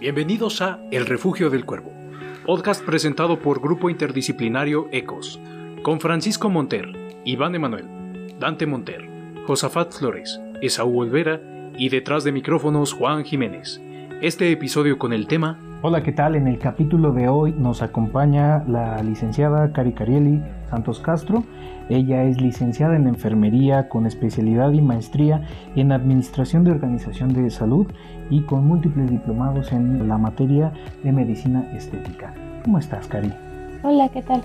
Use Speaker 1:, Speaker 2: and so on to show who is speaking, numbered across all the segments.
Speaker 1: Bienvenidos a El Refugio del Cuervo, podcast presentado por Grupo Interdisciplinario ECOS, con Francisco Monter, Iván Emanuel, Dante Monter, Josafat Flores, Esaú Olvera y detrás de micrófonos Juan Jiménez. Este episodio con el tema
Speaker 2: Hola, ¿qué tal? En el capítulo de hoy nos acompaña la licenciada Cari Carieli Santos Castro. Ella es licenciada en enfermería con especialidad y maestría en administración de organización de salud y con múltiples diplomados en la materia de medicina estética. ¿Cómo estás, Cari?
Speaker 3: Hola, ¿qué tal?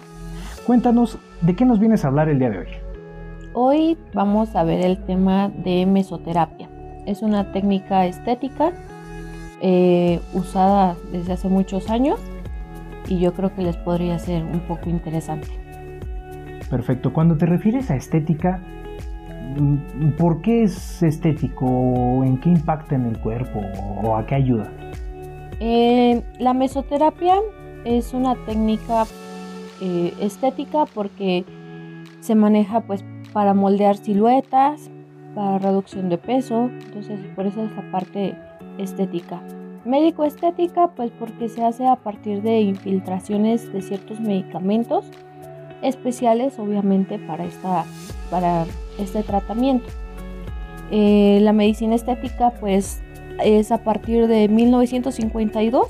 Speaker 2: Cuéntanos, ¿de qué nos vienes a hablar el día de hoy?
Speaker 3: Hoy vamos a ver el tema de mesoterapia. Es una técnica estética eh, usada desde hace muchos años y yo creo que les podría ser un poco interesante.
Speaker 2: Perfecto. Cuando te refieres a estética, mm, ¿por qué es estético? ¿En qué impacta en el cuerpo? ¿O a qué ayuda?
Speaker 3: Eh, la mesoterapia es una técnica eh, estética porque se maneja pues para moldear siluetas, para reducción de peso, entonces por eso es la parte estética. Médico estética pues porque se hace a partir de infiltraciones de ciertos medicamentos especiales obviamente para, esta, para este tratamiento. Eh, la medicina estética pues es a partir de 1952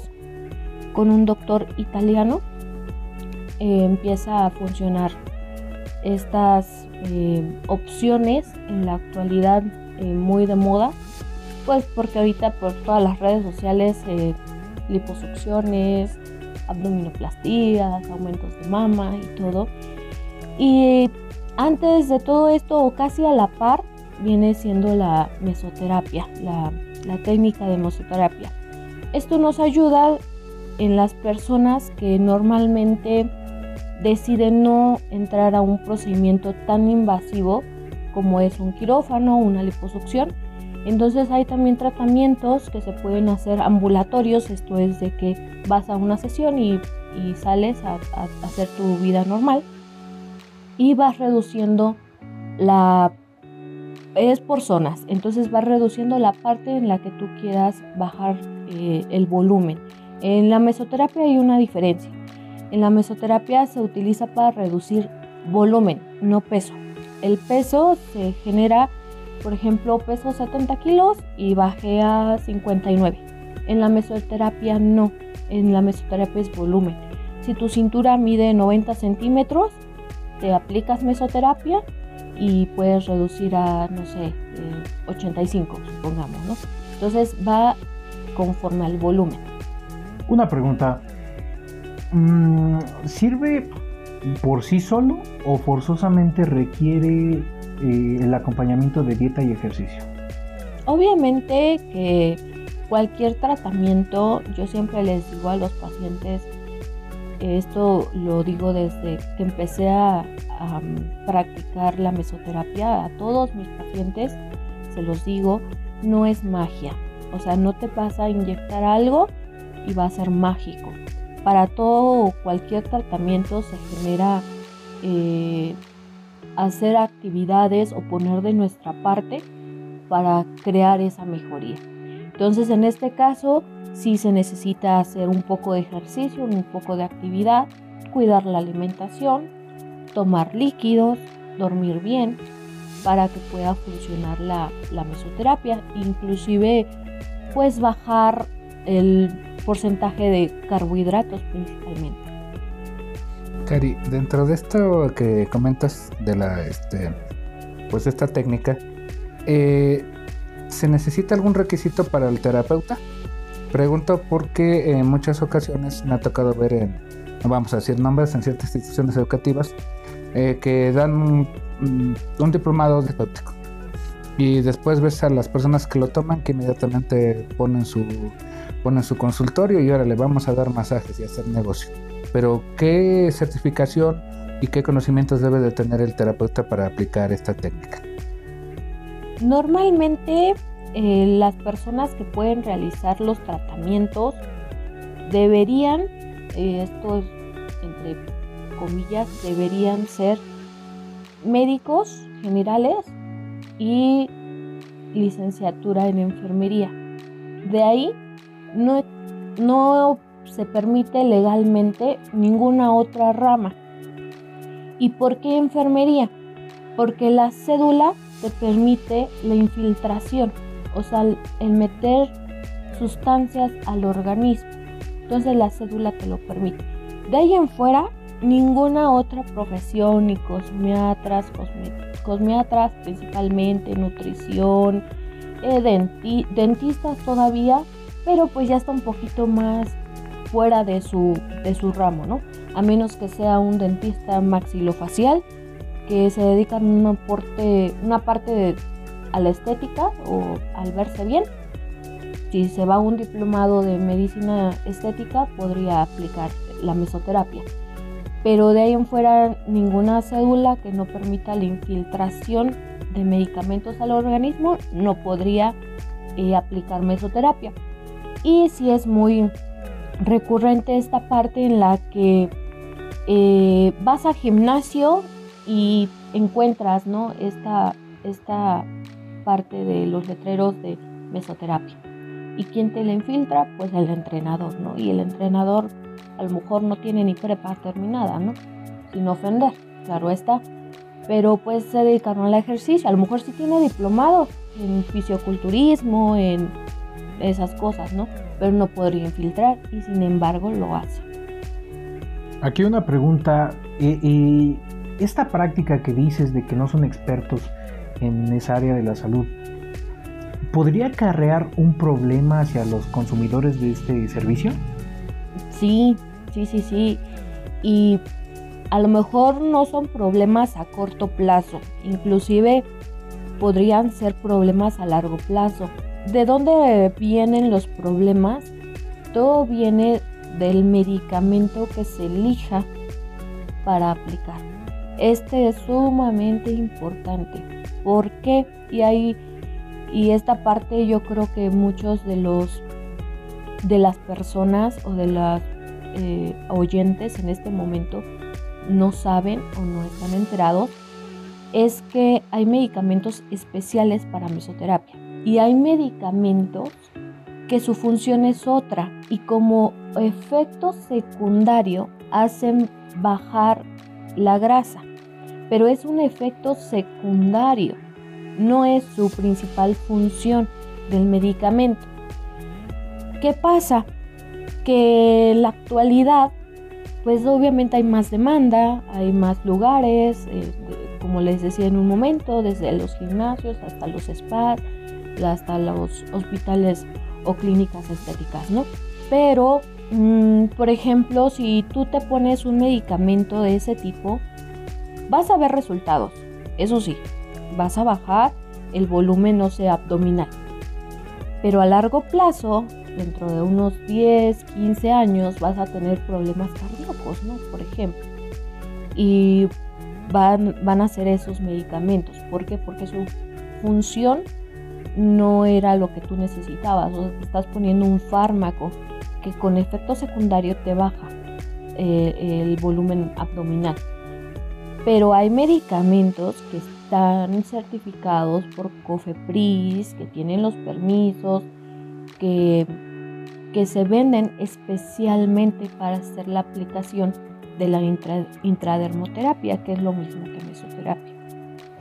Speaker 3: con un doctor italiano eh, empieza a funcionar estas eh, opciones en la actualidad muy de moda pues porque ahorita por todas las redes sociales liposucciones abdominoplastías, aumentos de mama y todo. Y antes de todo esto, o casi a la par, viene siendo la mesoterapia, la, la técnica de mesoterapia. Esto nos ayuda en las personas que normalmente deciden no entrar a un procedimiento tan invasivo como es un quirófano o una liposucción entonces hay también tratamientos que se pueden hacer ambulatorios, esto es de que vas a una sesión y, sales a, hacer tu vida normal y vas reduciendo la... es por zonas, entonces vas reduciendo la parte en la que tú quieras bajar eh, el volumen. En la mesoterapia hay una diferencia. En la mesoterapia se utiliza para reducir volumen, no peso. El peso se genera por ejemplo, peso 70 kilos y bajé a 59. En la mesoterapia no, en la mesoterapia es volumen. Si tu cintura mide 90 centímetros, te aplicas mesoterapia y puedes reducir a, no sé, 85, eh, supongamos, ¿no? Entonces va conforme al volumen.
Speaker 2: Una pregunta. Mm, ¿Sirve por sí solo o forzosamente requiere el acompañamiento de dieta y ejercicio?
Speaker 3: Obviamente que cualquier tratamiento, yo siempre les digo a los pacientes, esto lo digo desde que empecé a, practicar la mesoterapia, a todos mis pacientes se los digo, no es magia. O sea, no te vas a inyectar algo y va a ser mágico. Para todo o cualquier tratamiento se genera eh, hacer actividades o poner de nuestra parte para crear esa mejoría. Entonces, en este caso, sí se necesita hacer un poco de ejercicio, un poco de actividad, cuidar la alimentación, tomar líquidos, dormir bien, para que pueda funcionar la, la mesoterapia. Inclusive, pues bajar el porcentaje de carbohidratos principalmente.
Speaker 4: Cari, dentro de esto que comentas de la, este, pues esta técnica, eh, ¿se necesita algún requisito para el terapeuta? Pregunto porque en muchas ocasiones me ha tocado ver en, vamos a decir nombres en ciertas instituciones educativas eh, que dan un, diplomado terapéutico y después ves a las personas que lo toman que inmediatamente ponen su ponen su consultorio y ahora le vamos a dar masajes y hacer negocio. Pero ¿qué certificación y qué conocimientos debe de tener el terapeuta para aplicar esta técnica?
Speaker 3: Normalmente eh, las personas que pueden realizar los tratamientos deberían, eh, esto es entre comillas, deberían ser médicos generales y licenciatura en enfermería. De ahí no no se permite legalmente ninguna otra rama. ¿Y por qué enfermería? Porque la cédula te permite la infiltración, o sea, el meter sustancias al organismo. Entonces la cédula te lo permite. De ahí en fuera, ninguna otra profesión, ni cosmiatras, cosmiatras principalmente, nutrición, eh, dentistas todavía, pero pues ya está un poquito más fuera de su, de su ramo, ¿no? A menos que sea un dentista maxilofacial que se dedica una, una parte a la estética o al verse bien. Si se va a un diplomado de medicina estética, podría aplicar la mesoterapia. Pero de ahí en fuera, ninguna cédula que no permita la infiltración de medicamentos al organismo no podría eh, aplicar mesoterapia. Y si es muy recurrente esta parte en la que eh, vas al gimnasio y encuentras ¿no? esta, esta parte de los letreros de mesoterapia. ¿Y quién te la infiltra? Pues el entrenador, ¿no? Y el entrenador a lo mejor no tiene ni prepa terminada, ¿no? Sin ofender, claro está. Pero pues se dedicaron al ejercicio. A lo mejor sí tiene diplomado en fisioculturismo, en esas cosas, ¿no? Pero no podría infiltrar y sin embargo lo hace.
Speaker 2: Aquí una pregunta. Eh, eh, esta práctica que dices de que no son expertos en esa área de la salud, ¿podría acarrear un problema hacia los consumidores de este servicio?
Speaker 3: Sí, sí, sí, sí. Y a lo mejor no son problemas a corto plazo, inclusive podrían ser problemas a largo plazo. ¿De dónde vienen los problemas? Todo viene del medicamento que se elija para aplicar. Este es sumamente importante. ¿Por qué? Y ahí y esta parte yo creo que muchos de los de las personas o de las eh, oyentes en este momento no saben o no están enterados es que hay medicamentos especiales para mesoterapia y hay medicamentos que su función es otra y como efecto secundario hacen bajar la grasa, pero es un efecto secundario, no es su principal función del medicamento. ¿Qué pasa? Que en la actualidad, pues obviamente hay más demanda, hay más lugares, eh, como les decía en un momento, desde los gimnasios hasta los spas, hasta los hospitales o clínicas estéticas, ¿no? Pero, mm, por ejemplo, si tú te pones un medicamento de ese tipo, vas a ver resultados. Eso sí, vas a bajar el volumen óseo abdominal. Pero a largo plazo, dentro de unos 10, 15 años, vas a tener problemas cardíacos, ¿no? Por ejemplo. Y van, van a ser esos medicamentos. ¿Por qué? Porque su función no era lo que tú necesitabas. O estás poniendo un fármaco que con efecto secundario te baja eh, el volumen abdominal. Pero hay medicamentos que están certificados por COFEPRIS, que tienen los permisos, que, que se venden especialmente para hacer la aplicación de la intradermoterapia, que es lo mismo que mesoterapia.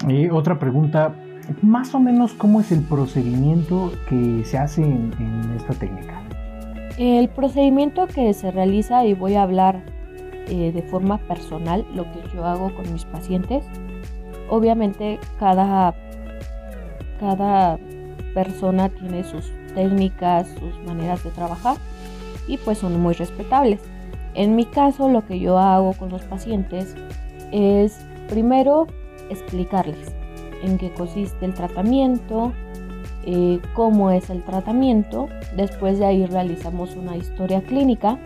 Speaker 2: Y otra pregunta, más o menos cómo es el procedimiento que se hace en, esta técnica.
Speaker 3: El procedimiento que se realiza, y voy a hablar eh, de forma personal, lo que yo hago con mis pacientes, obviamente cada, cada persona tiene sus técnicas, sus maneras de trabajar y pues son muy respetables. En mi caso lo que yo hago con los pacientes es primero explicarles en qué consiste el tratamiento, eh, cómo es el tratamiento. Después de ahí realizamos una historia clínica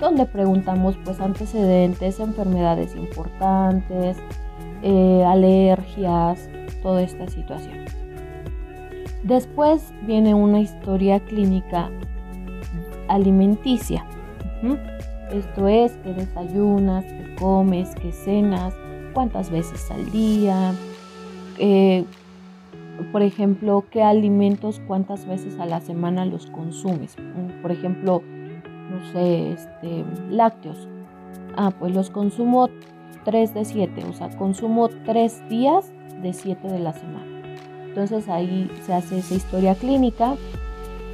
Speaker 3: donde preguntamos pues antecedentes, enfermedades importantes, eh, alergias, toda esta situación. Después viene una historia clínica alimenticia. Esto es que desayunas, que comes, que cenas, cuántas veces al día, eh, por ejemplo, qué alimentos, cuántas veces a la semana los consumes. Por ejemplo, no sé, este, lácteos. Ah, pues los consumo 3 de 7, o sea, consumo 3 días de 7 de la semana. Entonces ahí se hace esa historia clínica.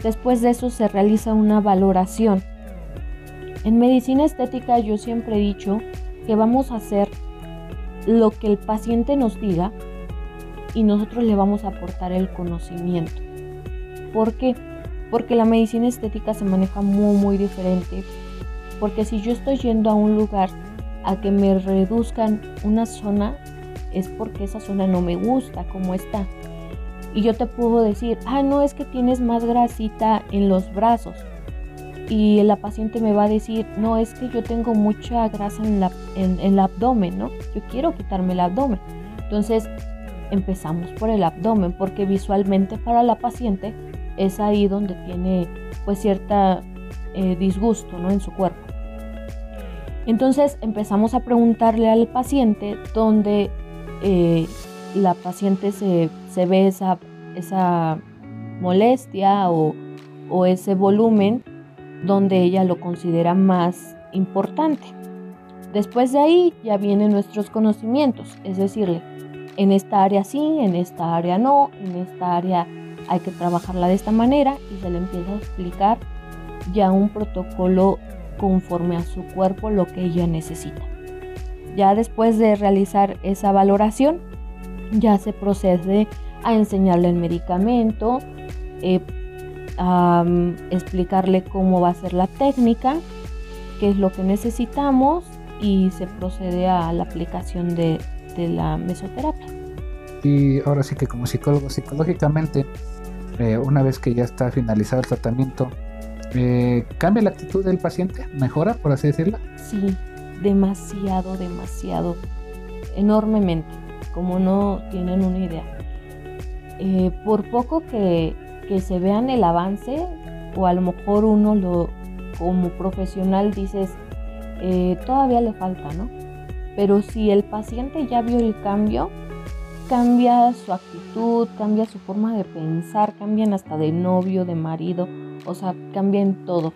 Speaker 3: Después de eso se realiza una valoración. En medicina estética yo siempre he dicho que vamos a hacer lo que el paciente nos diga y nosotros le vamos a aportar el conocimiento. ¿Por qué? Porque la medicina estética se maneja muy muy diferente. Porque si yo estoy yendo a un lugar a que me reduzcan una zona, es porque esa zona no me gusta como está. Y yo te puedo decir, ah, no, es que tienes más grasita en los brazos. Y la paciente me va a decir, no, es que yo tengo mucha grasa en, en, el abdomen, ¿no? Yo quiero quitarme el abdomen. Entonces, empezamos por el abdomen, porque visualmente para la paciente es ahí donde tiene pues cierta eh, disgusto, ¿no? En su cuerpo. Entonces empezamos a preguntarle al paciente dónde eh, la paciente se, ve esa, esa molestia o, o ese volumen donde ella lo considera más importante. Después de ahí ya vienen nuestros conocimientos, es decirle, en esta área sí, en esta área no, en esta área hay que trabajarla de esta manera y se le empieza a explicar ya un protocolo conforme a su cuerpo lo que ella necesita. Ya después de realizar esa valoración, ya se procede a enseñarle el medicamento, eh, a explicarle cómo va a ser la técnica, qué es lo que necesitamos y se procede a la aplicación de, la mesoterapia.
Speaker 4: Y ahora sí que como psicólogo, psicológicamente, eh, una vez que ya está finalizado el tratamiento, eh, ¿cambia la actitud del paciente? ¿Mejora, por así decirlo?
Speaker 3: Sí, demasiado, demasiado, enormemente, como no tienen una idea. Eh, por poco que, que, se vean el avance, o a lo mejor uno lo, como profesional dices, eh, todavía le falta, ¿no? Pero si el paciente ya vio el cambio, cambia su actitud, cambia su forma de pensar, cambian hasta de novio, de marido, o sea, cambian todo.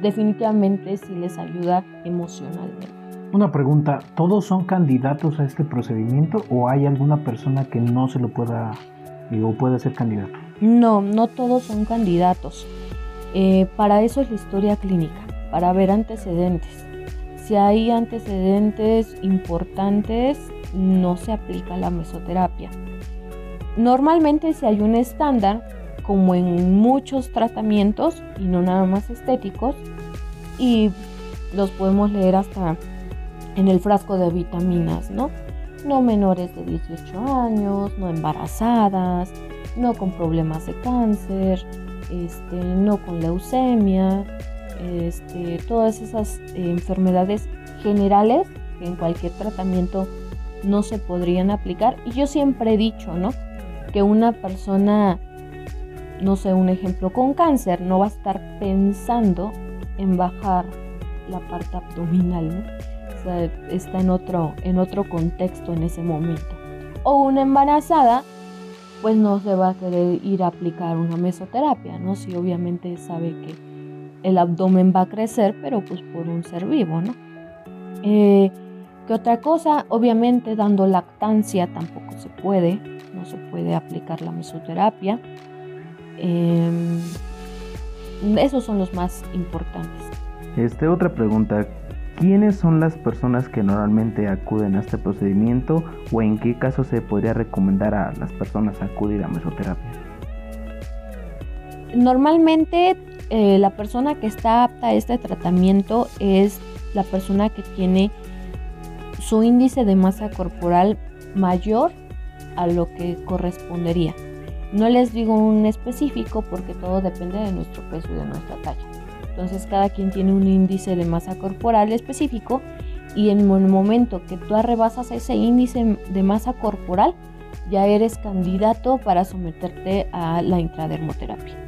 Speaker 3: Definitivamente sí les ayuda emocionalmente.
Speaker 2: Una pregunta, ¿todos son candidatos a este procedimiento o hay alguna persona que no se lo pueda o puede ser candidato?
Speaker 3: No, no todos son candidatos. Eh, para eso es la historia clínica, para ver antecedentes. Si hay antecedentes importantes, no se aplica la mesoterapia. Normalmente si hay un estándar, como en muchos tratamientos y no nada más estéticos, y los podemos leer hasta en el frasco de vitaminas, ¿no? No menores de 18 años, no embarazadas, no con problemas de cáncer, este, no con leucemia, este, todas esas enfermedades generales que en cualquier tratamiento no se podrían aplicar. Y yo siempre he dicho, ¿no? Que una persona, no sé, un ejemplo con cáncer, no va a estar pensando en bajar la parte abdominal, ¿no? Está en otro, en otro contexto en ese momento. O una embarazada, pues no se va a querer ir a aplicar una mesoterapia, ¿no? Si obviamente sabe que el abdomen va a crecer, pero pues por un ser vivo, ¿no? Eh, ¿Qué otra cosa? Obviamente dando lactancia tampoco se puede, no se puede aplicar la mesoterapia. Em, esos son los más importantes.
Speaker 5: Este, otra pregunta, ¿quiénes son las personas que normalmente acuden a este procedimiento o en qué caso se podría recomendar a las personas acudir a mesoterapia?
Speaker 3: Normalmente eh, la persona que está apta a este tratamiento es la persona que tiene su índice de masa corporal mayor a lo que correspondería. No les digo un específico porque todo depende de nuestro peso y de nuestra talla. Entonces cada quien tiene un índice de masa corporal específico y en el momento que tú arrebasas ese índice de masa corporal, ya eres candidato para someterte a la intradermoterapia.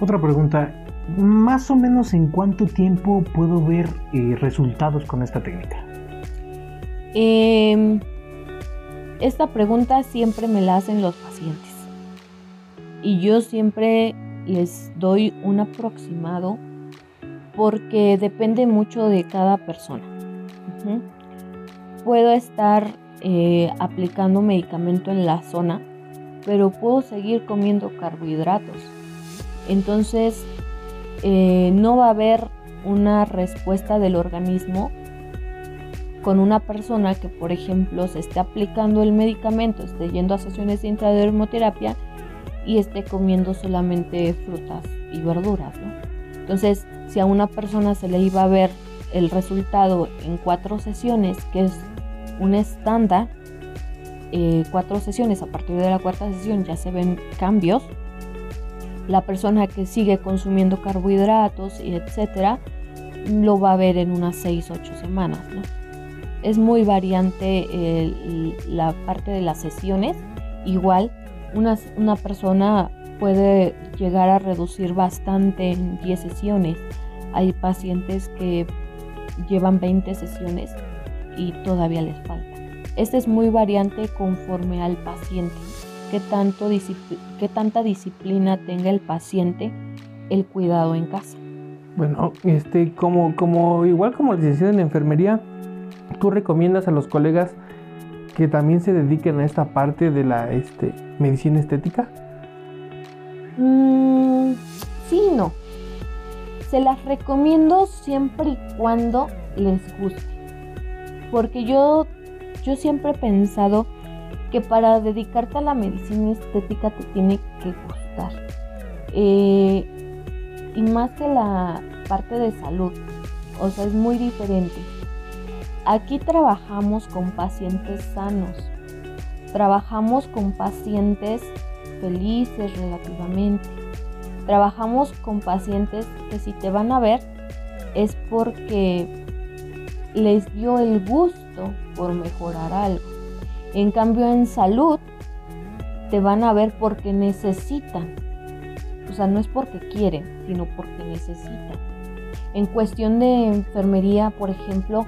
Speaker 2: Otra pregunta, más o menos en cuánto tiempo puedo ver eh, resultados con esta técnica?
Speaker 3: Em, esta pregunta siempre me la hacen los pacientes y yo siempre les doy un aproximado porque depende mucho de cada persona. Puedo estar eh, aplicando medicamento en la zona, pero puedo seguir comiendo carbohidratos. Entonces, eh, no va a haber una respuesta del organismo con una persona que, por ejemplo, se esté aplicando el medicamento, esté yendo a sesiones de intradermoterapia y esté comiendo solamente frutas y verduras. Entonces, si a una persona se le iba a ver el resultado en cuatro sesiones, que es un estándar, eh, cuatro sesiones, a partir de la cuarta sesión ya se ven cambios. La persona que sigue consumiendo carbohidratos y etcétera, lo va a ver en unas 6, 8 semanas, ¿no? Es muy variante el- la parte de las sesiones. Igual, una, una persona puede llegar a reducir bastante en 10 sesiones. Hay pacientes que llevan 20 sesiones y todavía les falta. Este es muy variante conforme al paciente. Qué, tanto qué tanta disciplina tenga el paciente el cuidado en casa.
Speaker 6: Bueno, este, como, como, igual como licenciado en enfermería, ¿tú recomiendas a los colegas que también se dediquen a esta parte de la este, medicina estética?
Speaker 3: Mm, sí y no. Se las recomiendo siempre y cuando les guste. Porque yo, yo siempre he pensado que para dedicarte a la medicina estética te tiene que gustar. Eh, y más que la parte de salud. O sea, es muy diferente. Aquí trabajamos con pacientes sanos. Trabajamos con pacientes felices relativamente. Trabajamos con pacientes que si te van a ver es porque les dio el gusto por mejorar algo. En cambio en salud te van a ver porque necesitan. O sea, no es porque quieren, sino porque necesitan. En cuestión de enfermería, por ejemplo,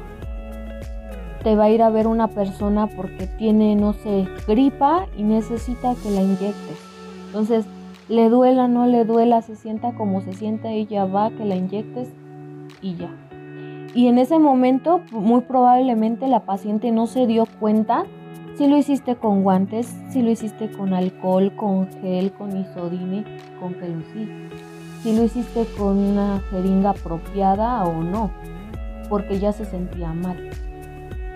Speaker 3: te va a ir a ver una persona porque tiene, no sé, gripa y necesita que la inyectes. Entonces, le duela, no le duela, se sienta como se sienta, ella va, que la inyectes y ya. Y en ese momento, muy probablemente la paciente no se dio cuenta si lo hiciste con guantes, si lo hiciste con alcohol, con gel, con isodine, con pelucí, si lo hiciste con una jeringa apropiada o no, porque ya se sentía mal.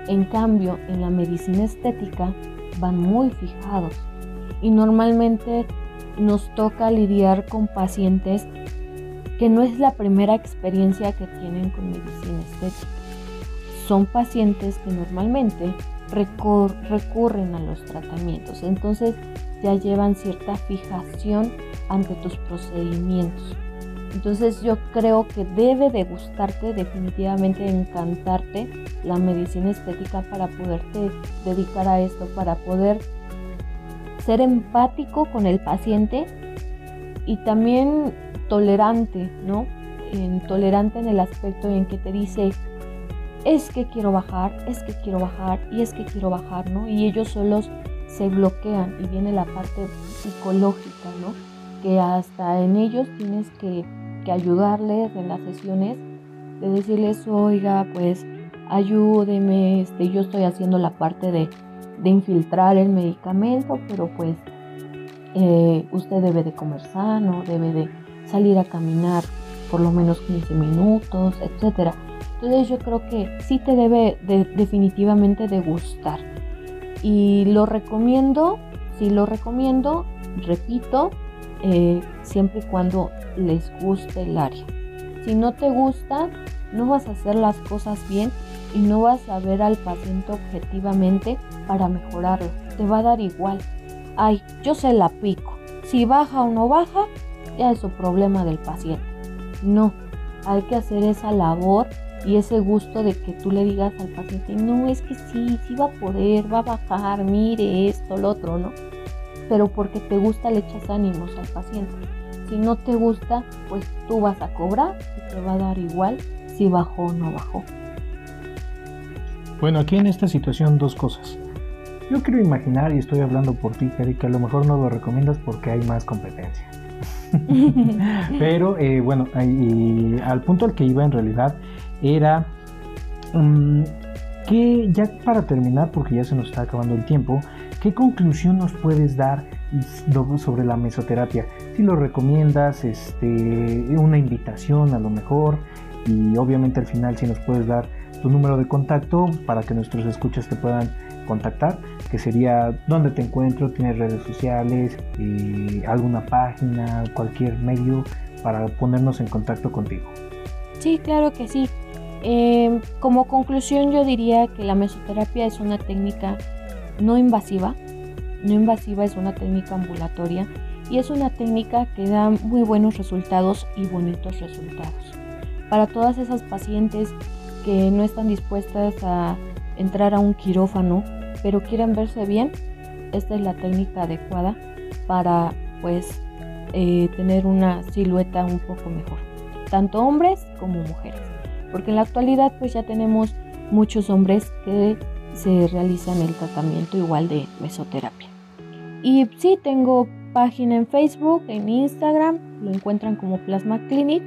Speaker 3: En cambio, en la medicina estética van muy fijados y normalmente nos toca lidiar con pacientes que no es la primera experiencia que tienen con medicina estética. Son pacientes que normalmente recur recurren a los tratamientos, entonces ya llevan cierta fijación ante tus procedimientos. Entonces yo creo que debe de gustarte, definitivamente encantarte la medicina estética para poderte dedicar a esto, para poder ser empático con el paciente y también tolerante, ¿no? En, tolerante en el aspecto en que te dice, es que quiero bajar, es que quiero bajar y es que quiero bajar, ¿no? Y ellos solos se bloquean y viene la parte psicológica, ¿no? Que hasta en ellos tienes que, que ayudarles en las sesiones, de decirles, oiga, pues ayúdeme, este, yo estoy haciendo la parte de, de infiltrar el medicamento, pero pues eh, usted debe de comer sano, debe de salir a caminar por lo menos 15 minutos, etcétera. Entonces yo creo que sí te debe de, definitivamente de gustar. Y lo recomiendo, sí lo recomiendo, repito, eh, siempre y cuando les guste el área. Si no te gusta, no vas a hacer las cosas bien y no vas a ver al paciente objetivamente para mejorarlo. Te va a dar igual. Ay, yo se la pico. Si baja o no baja, ya es su problema del paciente. No, hay que hacer esa labor y ese gusto de que tú le digas al paciente, no, es que sí, sí va a poder, va a bajar, mire esto, lo otro, ¿no? Pero porque te gusta le echas ánimos al paciente. Si no te gusta, pues tú vas a cobrar y te va a dar igual si bajó o no bajó.
Speaker 2: Bueno, aquí en esta situación dos cosas. Yo quiero imaginar, y estoy hablando por ti, Cari, que a lo mejor no lo recomiendas porque hay más competencia. Pero eh, bueno, al punto al que iba en realidad era mm, que ya para terminar, porque ya se nos está acabando el tiempo, ¿qué conclusión nos puedes dar sobre la mesoterapia? Si lo recomiendas, este, una invitación a lo mejor, y obviamente al final si nos puedes dar tu número de contacto para que nuestros escuchas te puedan contactar, que sería dónde te encuentro, tienes redes sociales, eh, alguna página, cualquier medio para ponernos en contacto contigo.
Speaker 3: Sí, claro que sí. Em, como conclusión yo diría que la mesoterapia es una técnica no invasiva. No invasiva es una técnica ambulatoria y es una técnica que da muy buenos resultados y bonitos resultados. Para todas esas pacientes que no están dispuestas a entrar a un quirófano, pero quieren verse bien, esta es la técnica adecuada para pues eh, tener una silueta un poco mejor, tanto hombres como mujeres, porque en la actualidad pues ya tenemos muchos hombres que se realizan el tratamiento igual de mesoterapia. Y sí, tengo página en Facebook, en Instagram, lo encuentran como Plasma Clinic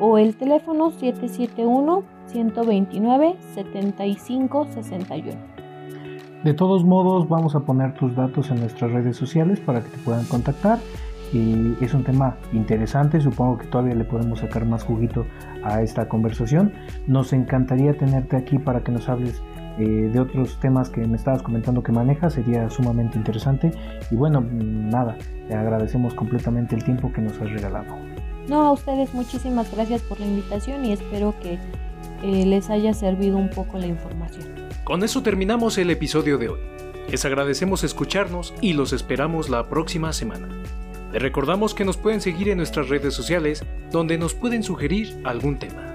Speaker 3: o el teléfono 771-129-7561.
Speaker 2: De todos modos, vamos a poner tus datos en nuestras redes sociales para que te puedan contactar. Y es un tema interesante, supongo que todavía le podemos sacar más juguito a esta conversación. Nos encantaría tenerte aquí para que nos hables eh, de otros temas que me estabas comentando que manejas, sería sumamente interesante. Y bueno, nada, te agradecemos completamente el tiempo que nos has regalado.
Speaker 3: No, a ustedes muchísimas gracias por la invitación y espero que eh, les haya servido un poco la información.
Speaker 1: Con eso terminamos el episodio de hoy. Les agradecemos escucharnos y los esperamos la próxima semana. Les recordamos que nos pueden seguir en nuestras redes sociales donde nos pueden sugerir algún tema.